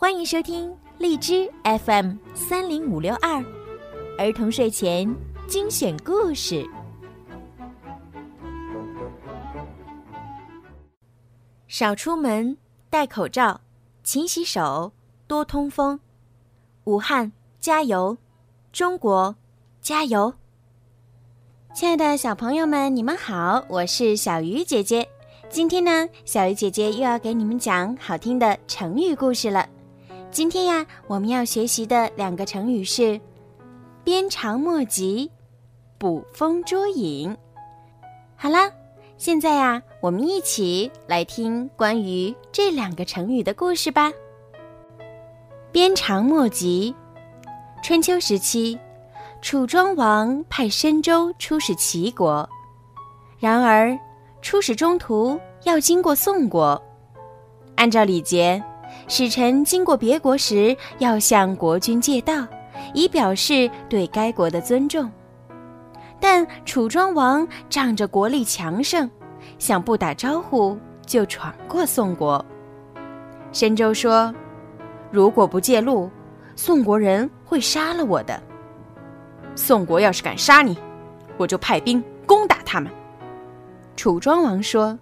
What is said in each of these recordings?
欢迎收听荔枝 FM 三零五六二儿童睡前精选故事。少出门，戴口罩，勤洗手，多通风。武汉加油，中国加油！亲爱的小朋友们，你们好，我是小鱼姐姐。今天呢，小鱼姐姐又要给你们讲好听的成语故事了。今天呀，我们要学习的两个成语是“鞭长莫及”“捕风捉影”。好啦，现在呀，我们一起来听关于这两个成语的故事吧。“鞭长莫及”，春秋时期，楚庄王派申州出使齐国，然而出使中途要经过宋国，按照礼节。使臣经过别国时，要向国君借道，以表示对该国的尊重。但楚庄王仗着国力强盛，想不打招呼就闯过宋国。申州说：“如果不借路，宋国人会杀了我的。宋国要是敢杀你，我就派兵攻打他们。”楚庄王说。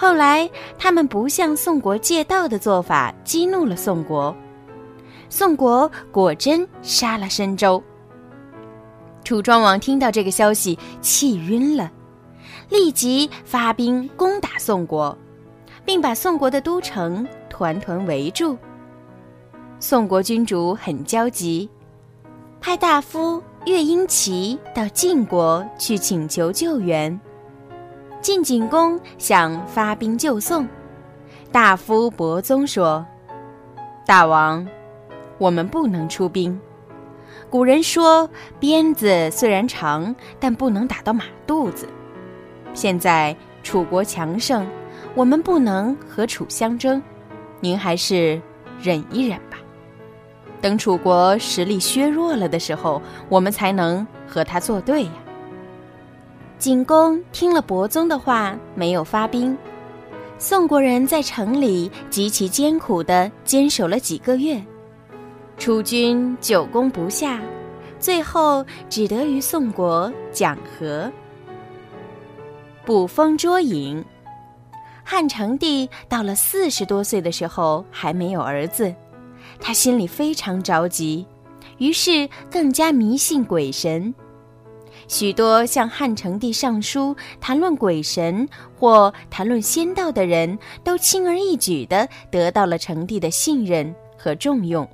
后来，他们不向宋国借道的做法激怒了宋国，宋国果真杀了申州。楚庄王听到这个消息，气晕了，立即发兵攻打宋国，并把宋国的都城团团围住。宋国君主很焦急，派大夫乐英齐到晋国去请求救援。晋景公想发兵救宋，大夫伯宗说：“大王，我们不能出兵。古人说，鞭子虽然长，但不能打到马肚子。现在楚国强盛，我们不能和楚相争，您还是忍一忍吧。等楚国实力削弱了的时候，我们才能和他作对呀。”景公听了伯宗的话，没有发兵。宋国人在城里极其艰苦地坚守了几个月，楚军久攻不下，最后只得与宋国讲和。捕风捉影，汉成帝到了四十多岁的时候还没有儿子，他心里非常着急，于是更加迷信鬼神。许多向汉成帝上书谈论鬼神或谈论仙道的人都轻而易举地得到了成帝的信任和重用。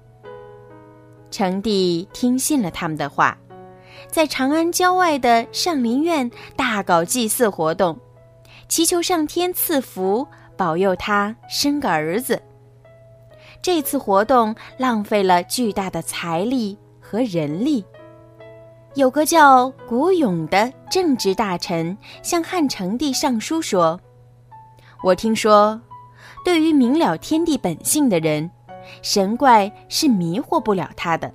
成帝听信了他们的话，在长安郊外的上林苑大搞祭祀活动，祈求上天赐福保佑他生个儿子。这次活动浪费了巨大的财力和人力。有个叫古勇的正直大臣向汉成帝上书说：“我听说，对于明了天地本性的人，神怪是迷惑不了他的；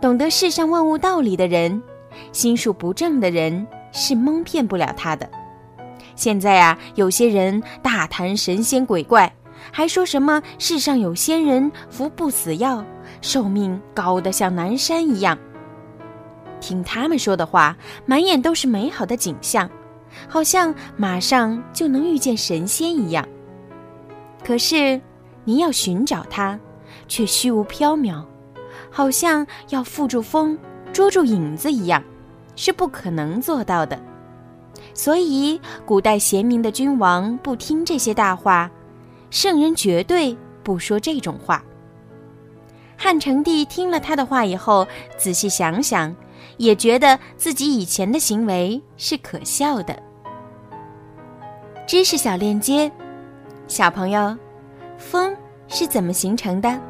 懂得世上万物道理的人，心术不正的人是蒙骗不了他的。现在啊，有些人大谈神仙鬼怪，还说什么世上有仙人服不死药，寿命高得像南山一样。”听他们说的话，满眼都是美好的景象，好像马上就能遇见神仙一样。可是，你要寻找他，却虚无缥缈，好像要缚住风、捉住影子一样，是不可能做到的。所以，古代贤明的君王不听这些大话，圣人绝对不说这种话。汉成帝听了他的话以后，仔细想想。也觉得自己以前的行为是可笑的。知识小链接，小朋友，风是怎么形成的？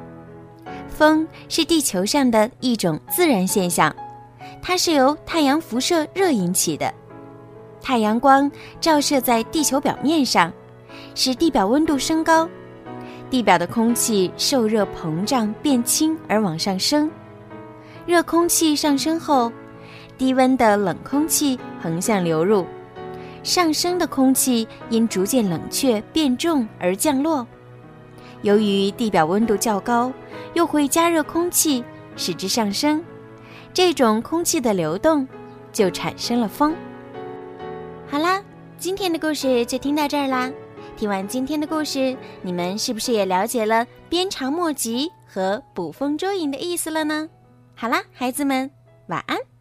风是地球上的一种自然现象，它是由太阳辐射热引起的。太阳光照射在地球表面上，使地表温度升高，地表的空气受热膨胀变轻而往上升。热空气上升后，低温的冷空气横向流入，上升的空气因逐渐冷却变重而降落。由于地表温度较高，又会加热空气，使之上升，这种空气的流动就产生了风。好啦，今天的故事就听到这儿啦。听完今天的故事，你们是不是也了解了“鞭长莫及”和“捕风捉影”的意思了呢？好啦，孩子们，晚安。